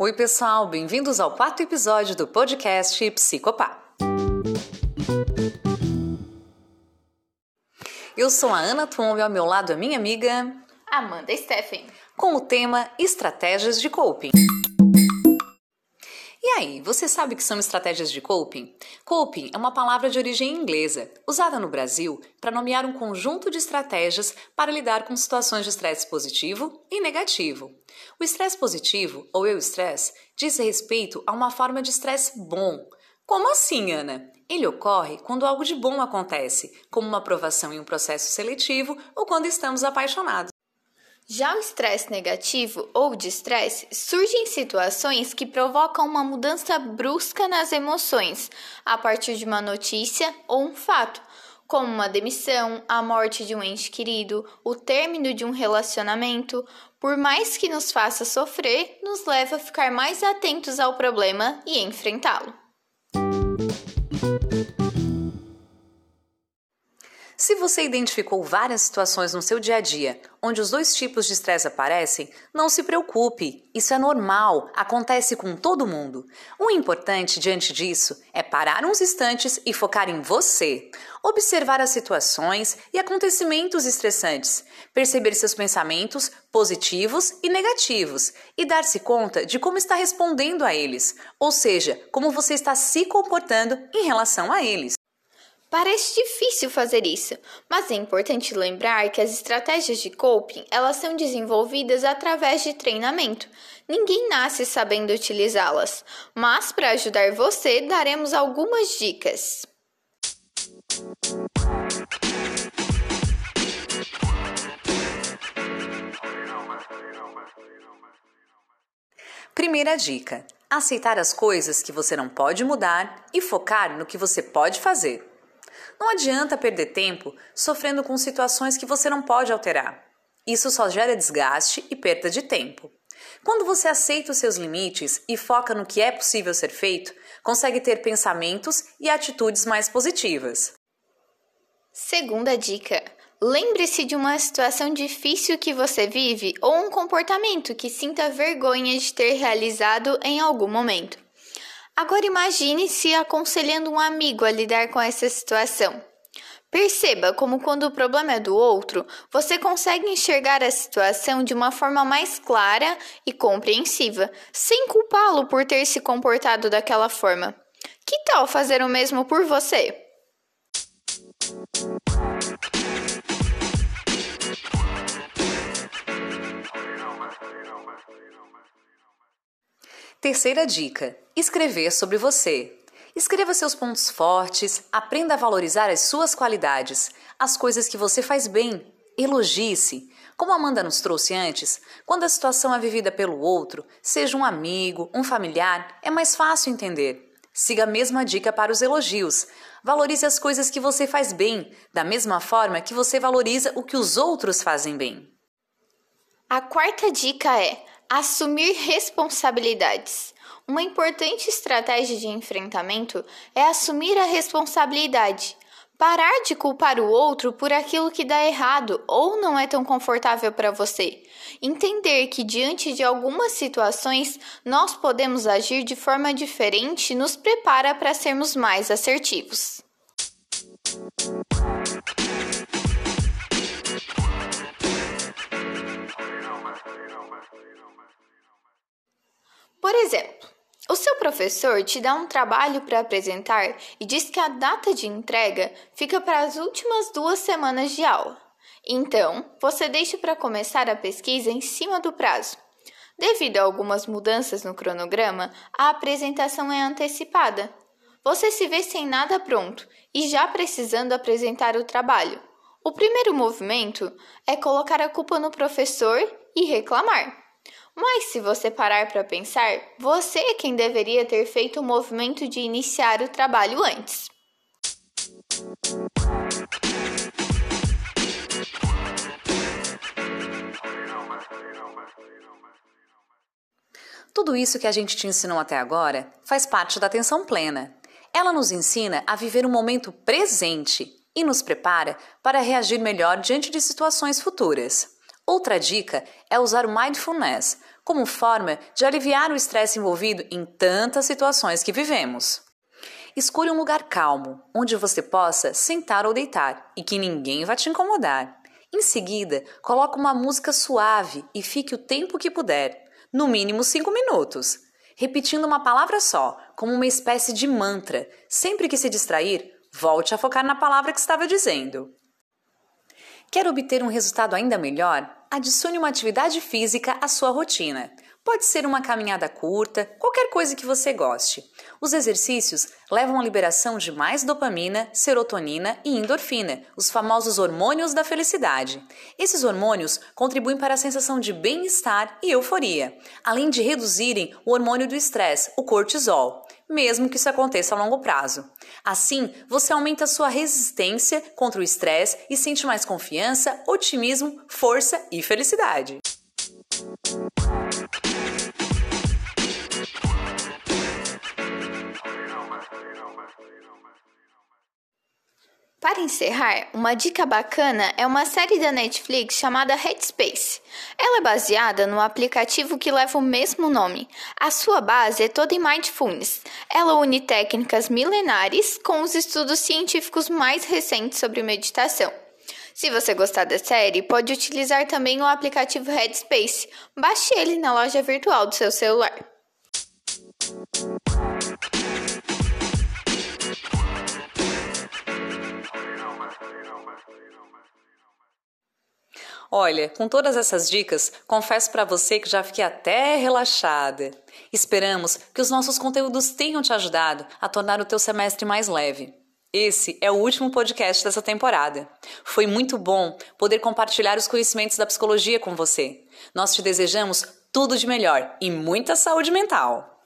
Oi, pessoal, bem-vindos ao quarto episódio do podcast Psicopá. Eu sou a Ana Tuombe, ao meu lado a minha amiga Amanda Steffen, com o tema Estratégias de Coping. Aí, você sabe o que são estratégias de coping? Coping é uma palavra de origem inglesa, usada no Brasil para nomear um conjunto de estratégias para lidar com situações de estresse positivo e negativo. O estresse positivo, ou eu-estresse, diz respeito a uma forma de estresse bom. Como assim, Ana? Ele ocorre quando algo de bom acontece, como uma aprovação em um processo seletivo ou quando estamos apaixonados. Já o estresse negativo ou de estresse surge em situações que provocam uma mudança brusca nas emoções, a partir de uma notícia ou um fato, como uma demissão, a morte de um ente querido, o término de um relacionamento. Por mais que nos faça sofrer, nos leva a ficar mais atentos ao problema e enfrentá-lo. Se você identificou várias situações no seu dia a dia onde os dois tipos de estresse aparecem, não se preocupe, isso é normal, acontece com todo mundo. O importante diante disso é parar uns instantes e focar em você, observar as situações e acontecimentos estressantes, perceber seus pensamentos positivos e negativos e dar-se conta de como está respondendo a eles, ou seja, como você está se comportando em relação a eles. Parece difícil fazer isso, mas é importante lembrar que as estratégias de coping, elas são desenvolvidas através de treinamento. Ninguém nasce sabendo utilizá-las, mas para ajudar você, daremos algumas dicas. Primeira dica: aceitar as coisas que você não pode mudar e focar no que você pode fazer. Não adianta perder tempo sofrendo com situações que você não pode alterar. Isso só gera desgaste e perda de tempo. Quando você aceita os seus limites e foca no que é possível ser feito, consegue ter pensamentos e atitudes mais positivas. Segunda dica: lembre-se de uma situação difícil que você vive ou um comportamento que sinta vergonha de ter realizado em algum momento. Agora imagine-se aconselhando um amigo a lidar com essa situação. Perceba como, quando o problema é do outro, você consegue enxergar a situação de uma forma mais clara e compreensiva, sem culpá-lo por ter se comportado daquela forma. Que tal fazer o mesmo por você? Terceira dica: escrever sobre você. Escreva seus pontos fortes, aprenda a valorizar as suas qualidades, as coisas que você faz bem. Elogie-se. Como Amanda nos trouxe antes, quando a situação é vivida pelo outro, seja um amigo, um familiar, é mais fácil entender. Siga a mesma dica para os elogios. Valorize as coisas que você faz bem, da mesma forma que você valoriza o que os outros fazem bem. A quarta dica é: Assumir responsabilidades. Uma importante estratégia de enfrentamento é assumir a responsabilidade. Parar de culpar o outro por aquilo que dá errado ou não é tão confortável para você. Entender que, diante de algumas situações, nós podemos agir de forma diferente nos prepara para sermos mais assertivos. Por exemplo, o seu professor te dá um trabalho para apresentar e diz que a data de entrega fica para as últimas duas semanas de aula. Então, você deixa para começar a pesquisa em cima do prazo. Devido a algumas mudanças no cronograma, a apresentação é antecipada. Você se vê sem nada pronto e já precisando apresentar o trabalho. O primeiro movimento é colocar a culpa no professor e reclamar. Mas se você parar para pensar, você é quem deveria ter feito o movimento de iniciar o trabalho antes. Tudo isso que a gente te ensinou até agora faz parte da atenção plena. Ela nos ensina a viver o momento presente e nos prepara para reagir melhor diante de situações futuras. Outra dica é usar o mindfulness como forma de aliviar o estresse envolvido em tantas situações que vivemos. Escolha um lugar calmo, onde você possa sentar ou deitar e que ninguém vai te incomodar. Em seguida, coloque uma música suave e fique o tempo que puder, no mínimo 5 minutos, repetindo uma palavra só, como uma espécie de mantra. Sempre que se distrair, volte a focar na palavra que estava dizendo. Quer obter um resultado ainda melhor? Adicione uma atividade física à sua rotina. Pode ser uma caminhada curta, qualquer coisa que você goste. Os exercícios levam à liberação de mais dopamina, serotonina e endorfina, os famosos hormônios da felicidade. Esses hormônios contribuem para a sensação de bem-estar e euforia, além de reduzirem o hormônio do estresse, o cortisol, mesmo que isso aconteça a longo prazo. Assim, você aumenta sua resistência contra o estresse e sente mais confiança, otimismo, força e felicidade. Para encerrar, uma dica bacana é uma série da Netflix chamada Headspace. Ela é baseada no aplicativo que leva o mesmo nome. A sua base é toda em mindfulness. Ela une técnicas milenares com os estudos científicos mais recentes sobre meditação. Se você gostar da série, pode utilizar também o aplicativo Headspace. Baixe ele na loja virtual do seu celular. Olha, com todas essas dicas, confesso para você que já fiquei até relaxada. Esperamos que os nossos conteúdos tenham te ajudado a tornar o teu semestre mais leve. Esse é o último podcast dessa temporada. Foi muito bom poder compartilhar os conhecimentos da psicologia com você. Nós te desejamos tudo de melhor e muita saúde mental.